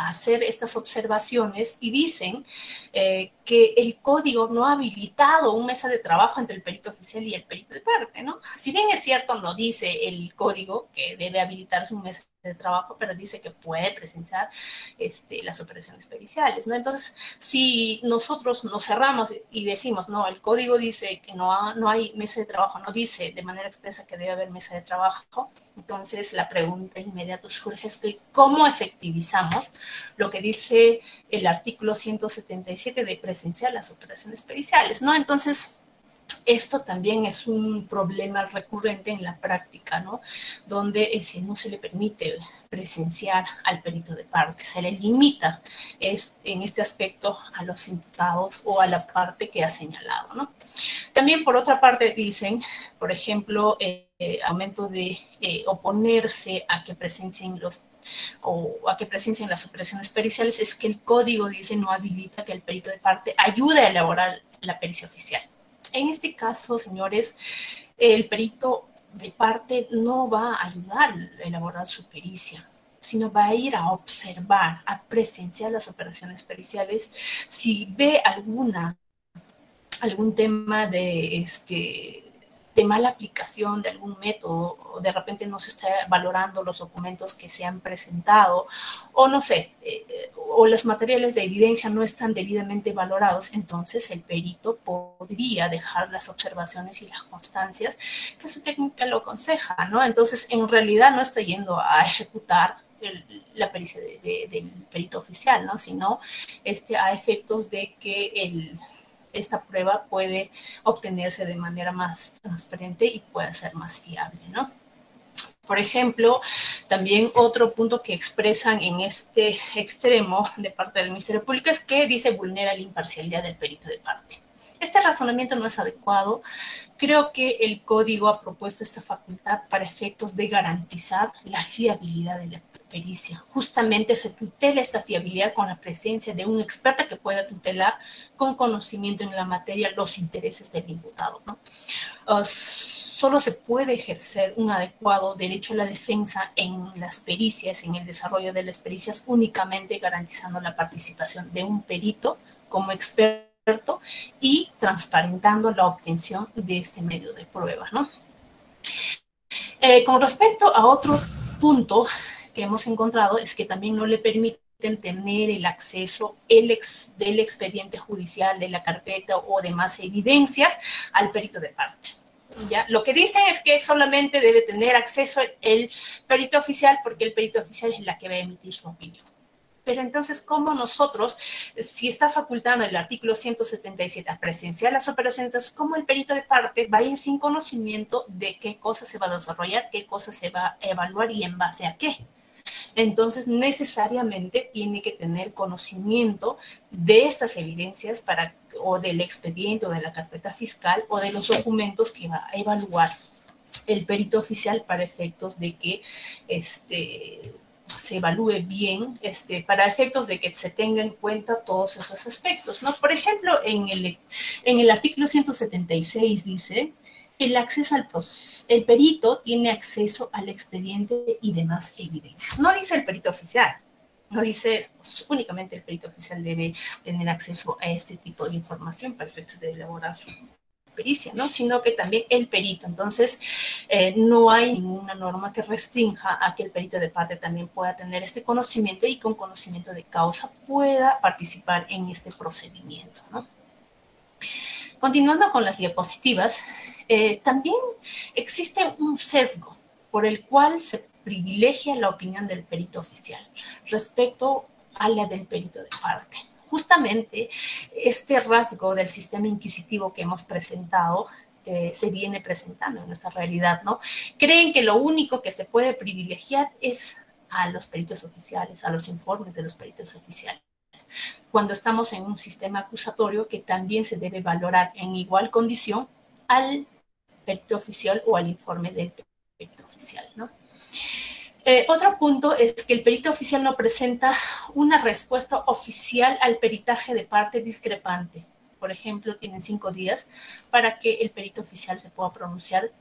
hacer estas observaciones y dicen eh, que el código no ha habilitado un mesa de trabajo entre el perito oficial y el perito de parte, ¿no? Si bien es cierto, no dice el código que debe habilitarse un mesa de trabajo, pero dice que puede presenciar este, las operaciones periciales, ¿no? Entonces, si nosotros nos cerramos y decimos, no, el código dice que no, no hay mesa de trabajo, no dice de manera expresa que debe haber mesa de trabajo, entonces la pregunta inmediata surge es que cómo efectivizamos lo que dice el artículo 177 de presenciar las operaciones periciales, ¿no? Entonces, esto también es un problema recurrente en la práctica, ¿no? Donde ese no se le permite presenciar al perito de parte, se le limita es, en este aspecto a los imputados o a la parte que ha señalado, ¿no? También por otra parte dicen, por ejemplo, eh, al momento de eh, oponerse a que presencien los o a que presencien las operaciones periciales es que el código dice no habilita que el perito de parte ayude a elaborar la pericia oficial. En este caso, señores, el perito de parte no va a ayudar a elaborar su pericia, sino va a ir a observar, a presenciar las operaciones periciales. Si ve alguna, algún tema de este de mala aplicación de algún método, o de repente no se está valorando los documentos que se han presentado, o no sé, eh, o los materiales de evidencia no están debidamente valorados, entonces el perito podría dejar las observaciones y las constancias que su técnica lo aconseja, ¿no? Entonces, en realidad no está yendo a ejecutar la pericia del perito oficial, ¿no? Sino este, a efectos de que el esta prueba puede obtenerse de manera más transparente y puede ser más fiable, ¿no? Por ejemplo, también otro punto que expresan en este extremo de parte del Ministerio Público es que dice vulnera la imparcialidad del perito de parte. Este razonamiento no es adecuado. Creo que el código ha propuesto esta facultad para efectos de garantizar la fiabilidad de la pericia. Justamente se tutela esta fiabilidad con la presencia de un experto que pueda tutelar con conocimiento en la materia los intereses del imputado. ¿no? solo se puede ejercer un adecuado derecho a la defensa en las pericias, en el desarrollo de las pericias, únicamente garantizando la participación de un perito como experto y transparentando la obtención de este medio de prueba. Eh, con respecto a otro punto que hemos encontrado es que también no le permiten tener el acceso el ex, del expediente judicial, de la carpeta o demás evidencias al perito de parte. ¿Ya? Lo que dicen es que solamente debe tener acceso el perito oficial porque el perito oficial es la que va a emitir su opinión. Pero entonces, ¿cómo nosotros, si está facultando el artículo 177 a presenciar las operaciones, cómo el perito de parte va a ir sin conocimiento de qué cosa se va a desarrollar, qué cosa se va a evaluar y en base a qué? Entonces, necesariamente tiene que tener conocimiento de estas evidencias para, o del expediente o de la carpeta fiscal o de los documentos que va a evaluar el perito oficial para efectos de que este, se evalúe bien, este, para efectos de que se tenga en cuenta todos esos aspectos, ¿no? Por ejemplo, en el, en el artículo 176 dice el acceso al perito tiene acceso al expediente y demás evidencia. No dice el perito oficial, no dice eso, únicamente el perito oficial debe tener acceso a este tipo de información para efectos de elaborar su pericia, ¿no? Sino que también el perito. Entonces, eh, no hay ninguna norma que restrinja a que el perito de parte también pueda tener este conocimiento y con conocimiento de causa pueda participar en este procedimiento. Continuando con las diapositivas, eh, también existe un sesgo por el cual se privilegia la opinión del perito oficial respecto a la del perito de parte. Justamente este rasgo del sistema inquisitivo que hemos presentado eh, se viene presentando en nuestra realidad, ¿no? Creen que lo único que se puede privilegiar es a los peritos oficiales, a los informes de los peritos oficiales cuando estamos en un sistema acusatorio que también se debe valorar en igual condición al perito oficial o al informe del perito oficial. ¿no? Eh, otro punto es que el perito oficial no presenta una respuesta oficial al peritaje de parte discrepante. Por ejemplo, tienen cinco días para que el perito oficial se pueda pronunciar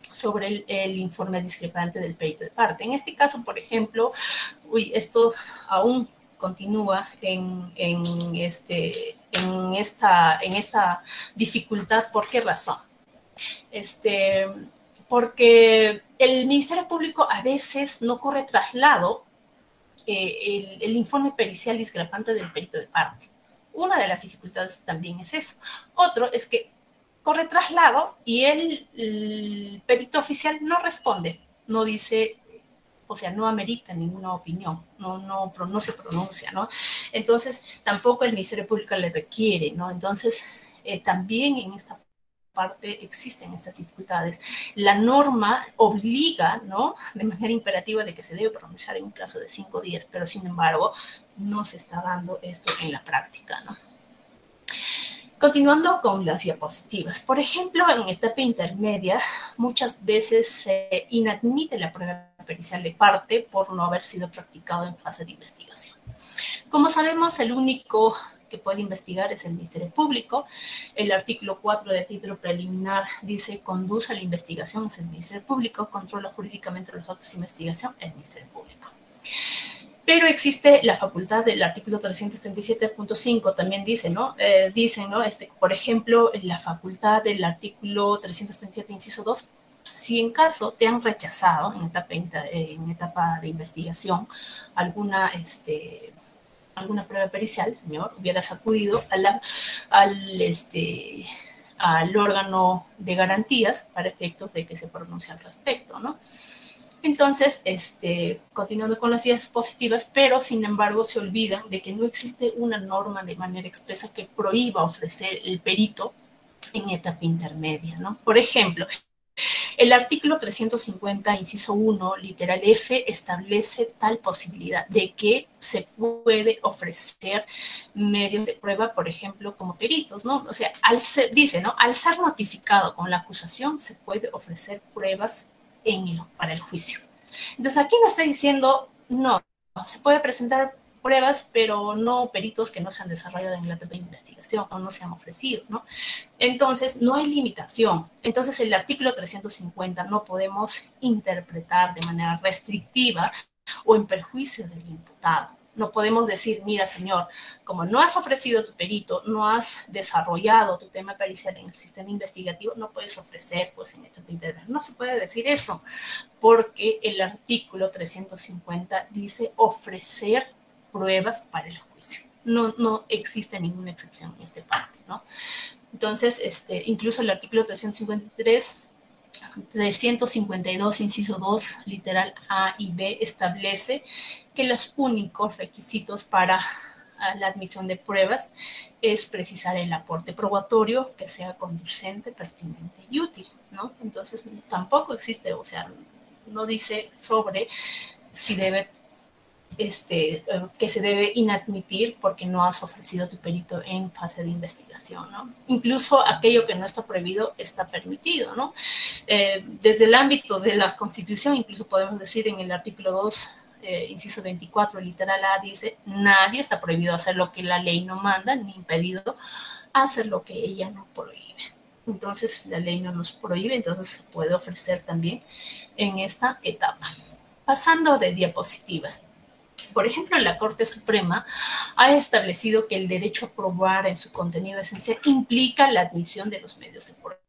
sobre el, informe discrepante del perito de parte. En este caso, por ejemplo, uy, esto aún continúa en, este, esta dificultad. ¿Por qué razón? Este, porque el Ministerio Público a veces no corre traslado eh, el, informe pericial discrepante del perito de parte. Una de las dificultades también es eso. Otro es que corre traslado y el, perito oficial no responde, no dice, o sea, no amerita ninguna opinión, no, no, no se pronuncia, ¿no? Entonces, tampoco el Ministerio Público le requiere, ¿no? Entonces, eh, también en esta parte existen estas dificultades. La norma obliga, ¿no? De manera imperativa de que se debe pronunciar en un plazo de cinco días, pero sin embargo no se está dando esto en la práctica, ¿no? Continuando con las diapositivas. Por ejemplo, en etapa intermedia, muchas veces se inadmite la prueba pericial de parte por no haber sido practicado en fase de investigación. Como sabemos, el único que puede investigar es el Ministerio Público. El artículo 4 del título preliminar dice conduce a la investigación es el Ministerio Público, controla jurídicamente los actos de investigación el Ministerio Público. Pero existe la facultad del artículo 337.5, también dice, ¿no? Eh, dicen, ¿no? Este, por ejemplo, la facultad del artículo 337, inciso 2, si en caso te han rechazado en etapa, en etapa de investigación alguna este, alguna prueba pericial, señor, hubieras acudido a al, este, al órgano de garantías para efectos de que se pronuncie al respecto, ¿no? Entonces, este, continuando con las ideas positivas, pero sin embargo se olvidan de que no existe una norma de manera expresa que prohíba ofrecer el perito en etapa intermedia, ¿no? Por ejemplo, el artículo 350, inciso 1, literal F, establece tal posibilidad de que se puede ofrecer medios de prueba, por ejemplo, como peritos, ¿no? O sea, dice, ¿no? Al ser notificado con la acusación, se puede ofrecer pruebas para el juicio. Entonces, aquí no está diciendo, no, se puede presentar pruebas, pero no peritos que no se han desarrollado en la investigación o no se han ofrecido, ¿no? Entonces, no hay limitación. Entonces, el artículo 350 no podemos interpretar de manera restrictiva o en perjuicio del imputado. No podemos decir, mira, señor, como no has ofrecido tu perito, no has desarrollado tu tema pericial en el sistema investigativo, no puedes ofrecer, pues, en etapa integral. No se puede decir eso, porque el artículo 350 dice ofrecer pruebas para el juicio. No, no existe ninguna excepción en este parte, ¿no? Entonces, este, incluso el artículo 353 352, inciso 2, literal A y B, establece que los únicos requisitos para la admisión de pruebas es precisar el aporte probatorio que sea conducente, pertinente y útil, ¿no? Entonces, tampoco existe, o sea, no dice sobre si debe este, eh, que se debe inadmitir porque no has ofrecido tu perito en fase de investigación. Incluso aquello que no está prohibido está permitido, ¿no? Eh, desde el ámbito de la Constitución, incluso podemos decir en el artículo 2, eh, inciso 24, literal A, dice, nadie está prohibido hacer lo que la ley no manda, ni impedido hacer lo que ella no prohíbe. Entonces, la ley no nos prohíbe, entonces se puede ofrecer también en esta etapa. Pasando de diapositivas. Por ejemplo, la Corte Suprema ha establecido que el derecho a probar en su contenido esencial implica la admisión de los medios de prueba.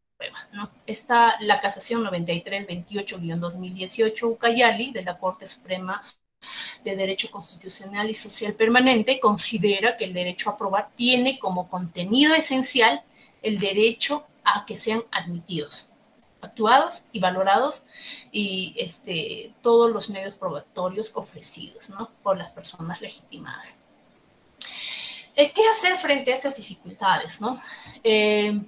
¿no? Está la casación 9328-2018 Ucayali de la Corte Suprema de Derecho Constitucional y Social Permanente considera que el derecho a probar tiene como contenido esencial el derecho a que sean admitidos actuados y valorados y este, todos los medios probatorios ofrecidos ¿no? por las personas legitimadas. Eh, ¿Qué hacer frente a estas dificultades? ¿no? Eh,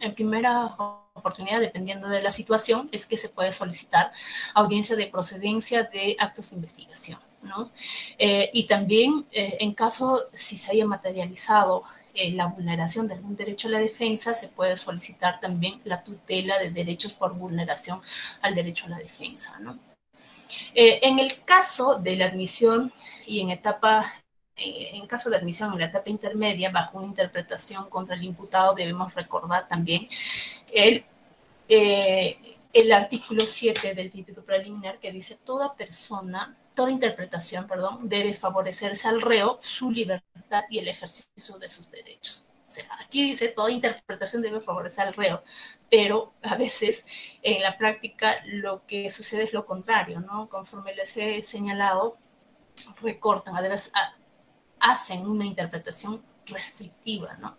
en primera oportunidad, dependiendo de la situación, es que se puede solicitar audiencia de procedencia de actos de investigación. ¿no? Eh, y también, en caso si se haya materializado la vulneración de algún derecho a la defensa, se puede solicitar también la tutela de derechos por vulneración al derecho a la defensa. ¿no? Eh, en el caso de la admisión y en etapa eh, en caso de admisión en la etapa intermedia, bajo una interpretación contra el imputado, debemos recordar también el, eh, el artículo 7 del título preliminar que dice toda persona toda interpretación, perdón, debe favorecerse al reo su libertad y el ejercicio de sus derechos. O sea, aquí dice, toda interpretación debe favorecer al reo, pero a veces en la práctica lo que sucede es lo contrario, ¿no? Conforme les he señalado, recortan, además hacen una interpretación restrictiva, ¿no?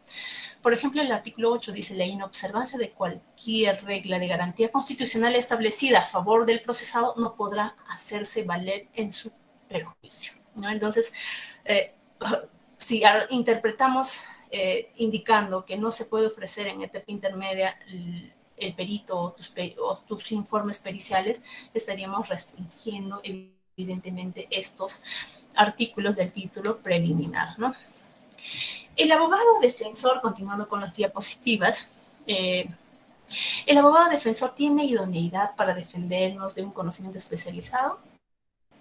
Por ejemplo, el artículo 8 dice la inobservancia de cualquier regla de garantía constitucional establecida a favor del procesado no podrá hacerse valer en su perjuicio, ¿no? Entonces, eh, si interpretamos eh, indicando que no se puede ofrecer en etapa intermedia el, perito o tus, o tus informes periciales, estaríamos restringiendo evidentemente estos artículos del título preliminar, ¿no? El abogado defensor, continuando con las diapositivas, eh, ¿el abogado defensor tiene idoneidad para defendernos de un conocimiento especializado?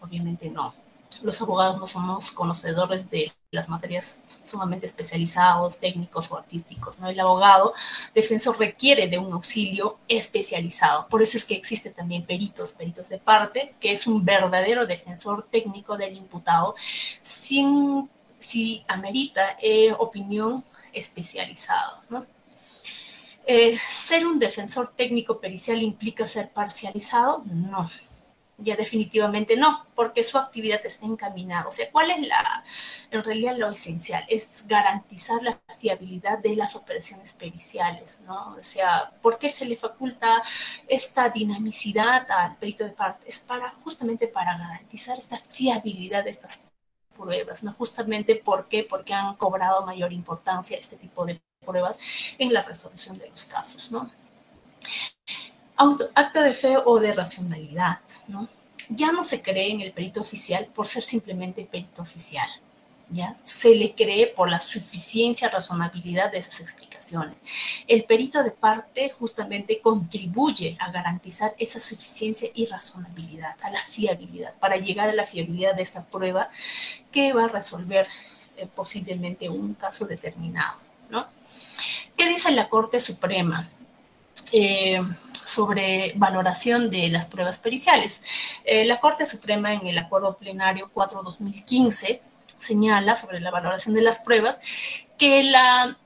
Obviamente no. Los abogados no somos conocedores de las materias sumamente especializados, técnicos o artísticos. ¿no? El abogado defensor requiere de un auxilio especializado. Por eso es que existe también peritos, peritos de parte, que es un verdadero defensor técnico del imputado, sin si amerita eh, opinión especializada. ¿no? Eh, ¿Ser un defensor técnico pericial implica ser parcializado? No, ya definitivamente no, porque su actividad está encaminada. O sea, ¿cuál es la, en realidad lo esencial? Es garantizar la fiabilidad de las operaciones periciales, ¿no? O sea, ¿por qué se le faculta esta dinamicidad al perito de parte? Es para, justamente para garantizar esta fiabilidad de estas pruebas, ¿no? Justamente ¿por qué? Porque han cobrado mayor importancia este tipo de pruebas en la resolución de los casos, ¿no? acta de fe o de racionalidad, ¿no? Ya no se cree en el perito oficial por ser simplemente perito oficial, ¿ya? Se le cree por la suficiencia, razonabilidad de sus explicaciones El perito de parte justamente contribuye a garantizar esa suficiencia y razonabilidad, a la fiabilidad, para llegar a la fiabilidad de esta prueba que va a resolver eh, posiblemente un caso determinado. ¿no? ¿Qué dice la Corte Suprema? Eh, sobre valoración de las pruebas periciales. Eh, la Corte Suprema en el Acuerdo Plenario 4-2015 señala sobre la valoración de las pruebas que la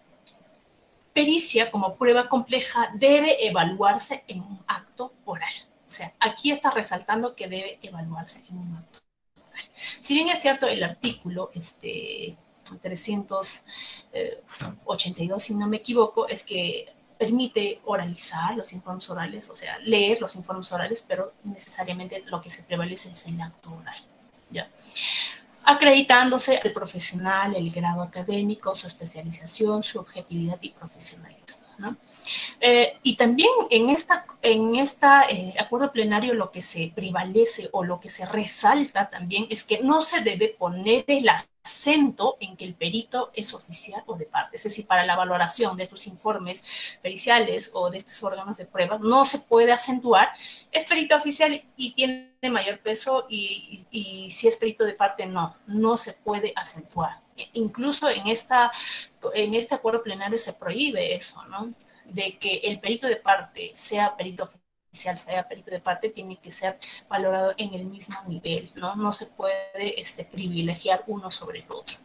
pericia como prueba compleja debe evaluarse en un acto oral. O sea, aquí está resaltando que debe evaluarse en un acto oral. Si bien es cierto el artículo este, 382, si no me equivoco, es que permite oralizar los informes orales, o sea, leer los informes orales, pero necesariamente lo que se prevalece es el acto oral. ¿ya? Acreditándose el profesional, el grado académico, su especialización, su objetividad y profesionalismo. Eh, y también en esta, en esta eh, acuerdo plenario lo que se prevalece o lo que se resalta también es que no se debe poner el acento en que el perito es oficial o de parte. Es decir, para la valoración de estos informes periciales o de estos órganos de prueba, no se puede acentuar, es perito oficial y tiene mayor peso y, si es perito de parte, no, no se puede acentuar incluso en, esta, en este acuerdo plenario se prohíbe eso, ¿no? De que el perito de parte, sea perito oficial, sea perito de parte, tiene que ser valorado en el mismo nivel, ¿no? No se puede este, privilegiar uno sobre el otro.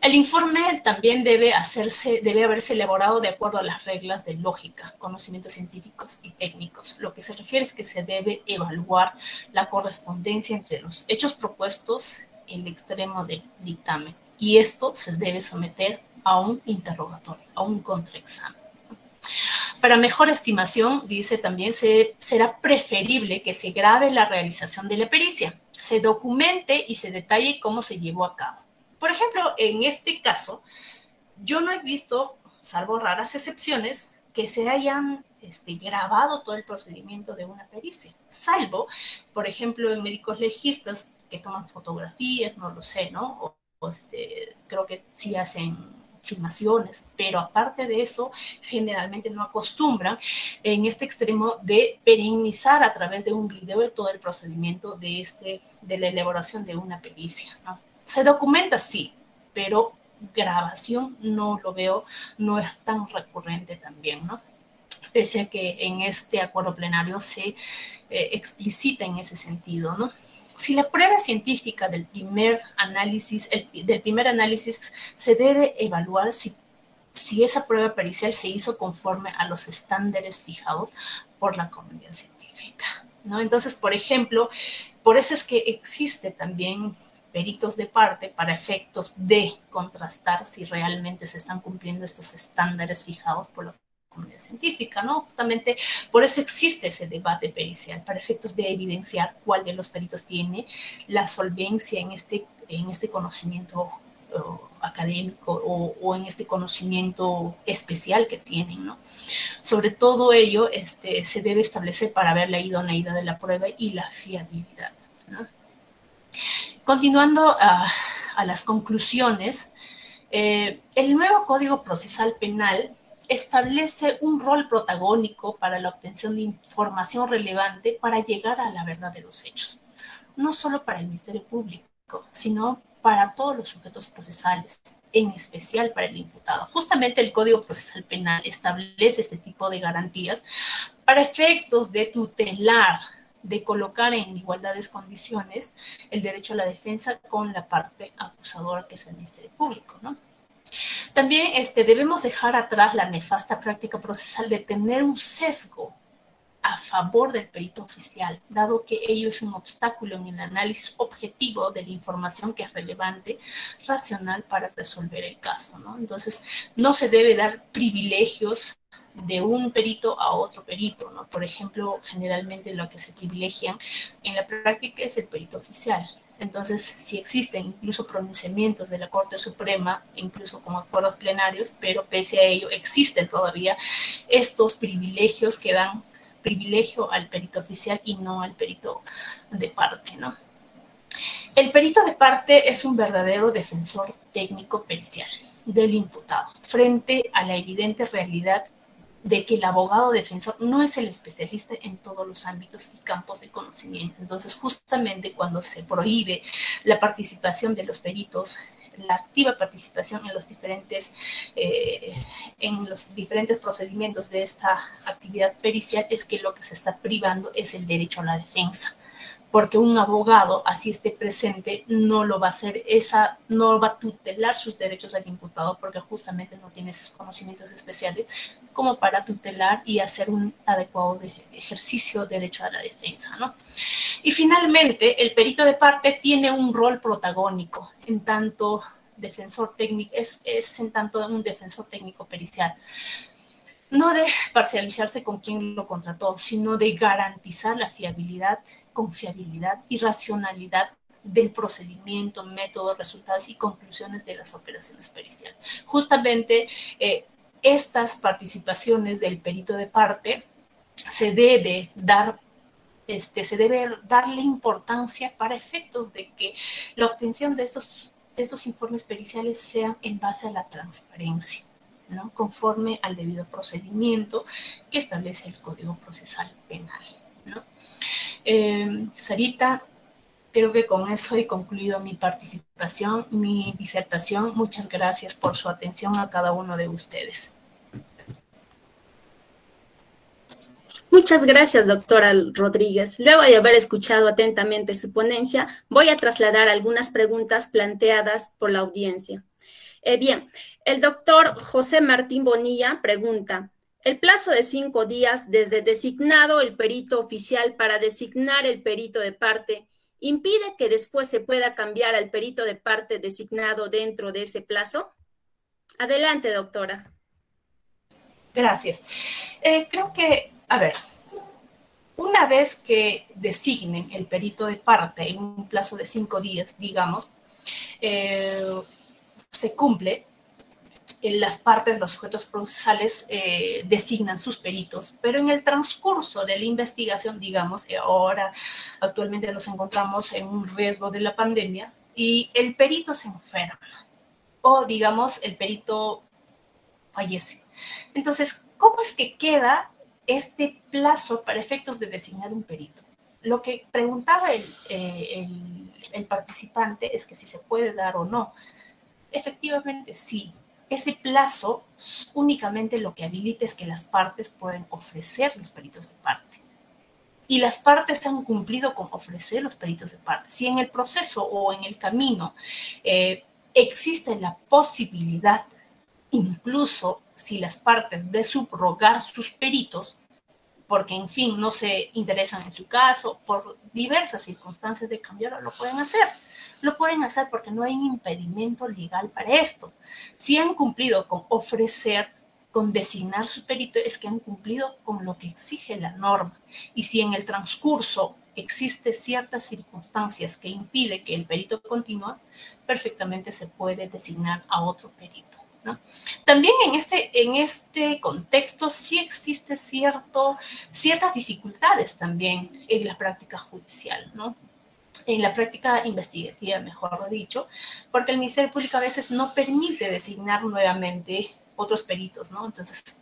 El informe también debe, hacerse, debe haberse elaborado de acuerdo a las reglas de lógica, conocimientos científicos y técnicos. Lo que se refiere es que se debe evaluar la correspondencia entre los hechos propuestos el extremo del dictamen y esto se debe someter a un interrogatorio, a un contraexamen. Para mejor estimación, dice también, se, será preferible que se grabe la realización de la pericia, se documente y se detalle cómo se llevó a cabo. Por ejemplo, en este caso, yo no he visto, salvo raras excepciones, que se hayan este, grabado todo el procedimiento de una pericia, salvo, por ejemplo, en médicos legistas que toman fotografías, no lo sé, ¿no? O, este, creo que sí hacen filmaciones, pero aparte de eso, generalmente no acostumbran en este extremo de perennizar a través de un video todo el procedimiento de, este, de la elaboración de una pericia. Se documenta, sí, pero grabación no lo veo, no es tan recurrente también, ¿no? Pese a que en este acuerdo plenario se eh, explicita en ese sentido, ¿no? Si la prueba científica del primer análisis, del primer análisis se debe evaluar si, si esa prueba pericial se hizo conforme a los estándares fijados por la comunidad científica. ¿no? Entonces, por ejemplo, por eso es que existe también peritos de parte para efectos de contrastar si realmente se están cumpliendo estos estándares fijados por la comunidad científica, ¿no? Justamente por eso existe ese debate pericial, para efectos de evidenciar cuál de los peritos tiene la solvencia en este, en este conocimiento académico o, en este conocimiento especial que tienen, ¿no? Sobre todo ello este, se debe establecer para ver la idoneidad de la prueba y la fiabilidad. Continuando a, a las conclusiones, eh, el nuevo Código Procesal Penal establece un rol protagónico para la obtención de información relevante para llegar a la verdad de los hechos, no solo para el Ministerio Público, sino para todos los sujetos procesales, en especial para el imputado. Justamente el Código Procesal Penal establece este tipo de garantías para efectos de tutelar, de colocar en igualdades condiciones el derecho a la defensa con la parte acusadora que es el Ministerio Público, ¿no? También este, debemos dejar atrás la nefasta práctica procesal de tener un sesgo a favor del perito oficial, dado que ello es un obstáculo en el análisis objetivo de la información que es relevante, racional para resolver el caso. ¿no? Entonces, no se debe dar privilegios de un perito a otro perito, ¿no? Por ejemplo, generalmente lo que se privilegian en la práctica es el perito oficial. Entonces, si existen incluso pronunciamientos de la Corte Suprema, incluso como acuerdos plenarios, pero pese a ello existen todavía estos privilegios que dan privilegio al perito oficial y no al perito de parte, ¿no? El perito de parte es un verdadero defensor técnico pericial del imputado. frente a la evidente realidad de que el abogado defensor no es el especialista en todos los ámbitos y campos de conocimiento. Entonces, justamente cuando se prohíbe la participación de los peritos la activa participación en los diferentes, eh, en los diferentes procedimientos de esta actividad pericial es que lo que se está privando es el derecho a la defensa porque un abogado, así esté presente, no lo va a hacer, esa, no va a tutelar sus derechos al imputado porque justamente no tiene esos conocimientos especiales como para tutelar y hacer un adecuado ejercicio de derecho a la defensa, ¿no? Y finalmente, el perito de parte tiene un rol protagónico en tanto defensor técnico, es, es en tanto un defensor técnico pericial no de parcializarse con quien lo contrató, sino de garantizar la fiabilidad, confiabilidad y racionalidad del procedimiento, método, resultados y conclusiones de las operaciones periciales. Justamente eh, estas participaciones del perito de parte se debe dar este, se debe darle importancia para efectos de que la obtención de estos, de estos informes periciales sean en base a la transparencia conforme al debido procedimiento que establece el Código Procesal Penal. Eh, Sarita, creo que con eso he concluido mi participación, mi disertación. Muchas gracias por su atención a cada uno de ustedes. Muchas gracias, doctora Rodríguez. Luego de haber escuchado atentamente su ponencia, voy a trasladar algunas preguntas planteadas por la audiencia. Eh, bien, el doctor José Martín Bonilla pregunta, el plazo de cinco días desde designado el perito oficial para designar el perito de parte impide que después se pueda cambiar al perito de parte designado dentro de ese plazo? Adelante, doctora. Gracias. Eh, creo que, a ver, una vez que designen el perito de parte en un plazo de cinco días, digamos, eh, se cumple, en las partes, los sujetos procesales eh, designan sus peritos, pero en el transcurso de la investigación, digamos, ahora actualmente nos encontramos en un riesgo de la pandemia y el perito se enferma o, digamos, el perito fallece. Entonces, ¿cómo es que queda este plazo para efectos de designar un perito? Lo que preguntaba el, eh, el participante es que si se puede dar o no. Efectivamente, sí. Ese plazo únicamente lo que habilita es que las partes pueden ofrecer los peritos de parte. Y las partes han cumplido con ofrecer los peritos de parte. Si en el proceso o en el camino eh, existe la posibilidad, incluso si las partes de subrogar sus peritos, porque en fin no se interesan en su caso, por diversas circunstancias de cambiarlo, lo pueden hacer lo pueden hacer porque no hay impedimento legal para esto. Si han cumplido con ofrecer, con designar su perito, es que han cumplido con lo que exige la norma. Y si en el transcurso existe ciertas circunstancias que impide que el perito continúe, perfectamente se puede designar a otro perito. También en este, en este contexto sí existe cierto, ciertas dificultades también en la práctica judicial, ¿no? En la práctica investigativa, mejor dicho, porque el Ministerio Público a veces no permite designar nuevamente otros peritos, ¿no? Entonces,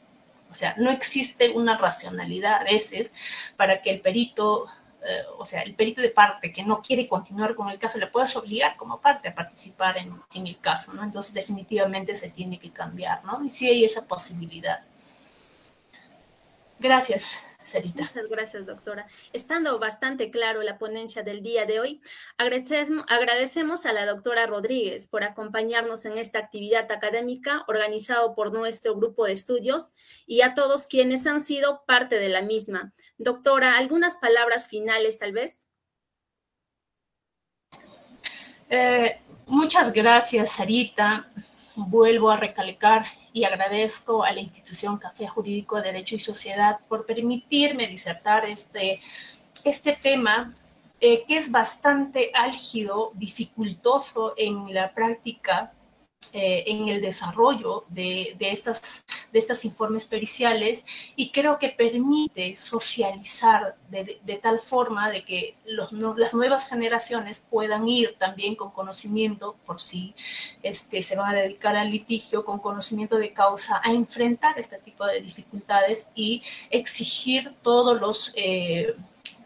o sea, no existe una racionalidad a veces para que el perito, eh, o sea, el perito de parte que no quiere continuar con el caso, le puedas obligar como parte a participar en, en el caso, ¿no? Entonces, definitivamente se tiene que cambiar, ¿no? Y sí hay esa posibilidad. Gracias. Muchas gracias, doctora. Estando bastante claro la ponencia del día de hoy, agradecemos, agradecemos a la doctora Rodríguez por acompañarnos en esta actividad académica organizado por nuestro grupo de estudios y a todos quienes han sido parte de la misma. Doctora, ¿algunas palabras finales tal vez? Eh, muchas gracias, Sarita vuelvo a recalcar y agradezco a la institución Café Jurídico, Derecho y Sociedad por permitirme disertar este, este tema eh, que es bastante álgido, dificultoso en la práctica eh, en el desarrollo de, estas, de estos informes periciales y creo que permite socializar de, tal forma de que los, las nuevas generaciones puedan ir también con conocimiento, por si este, se van a dedicar al litigio, con conocimiento de causa, a enfrentar este tipo de dificultades y exigir todos los... Eh,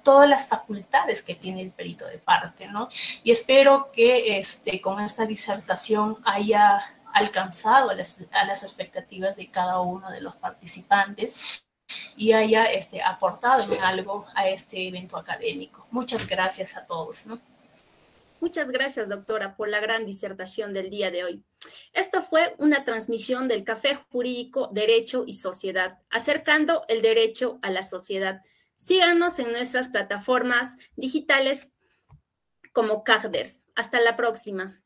todas las facultades que tiene el perito de parte, ¿no? Y espero que este, con esta disertación haya alcanzado a las, expectativas de cada uno de los participantes y haya este, aportado en algo a este evento académico. Muchas gracias a todos, ¿no? Muchas gracias, doctora, por la gran disertación del día de hoy. Esta fue una transmisión del Café Jurídico Derecho y Sociedad, acercando el derecho a la sociedad. Síganos en nuestras plataformas digitales como CAGDERS. Hasta la próxima.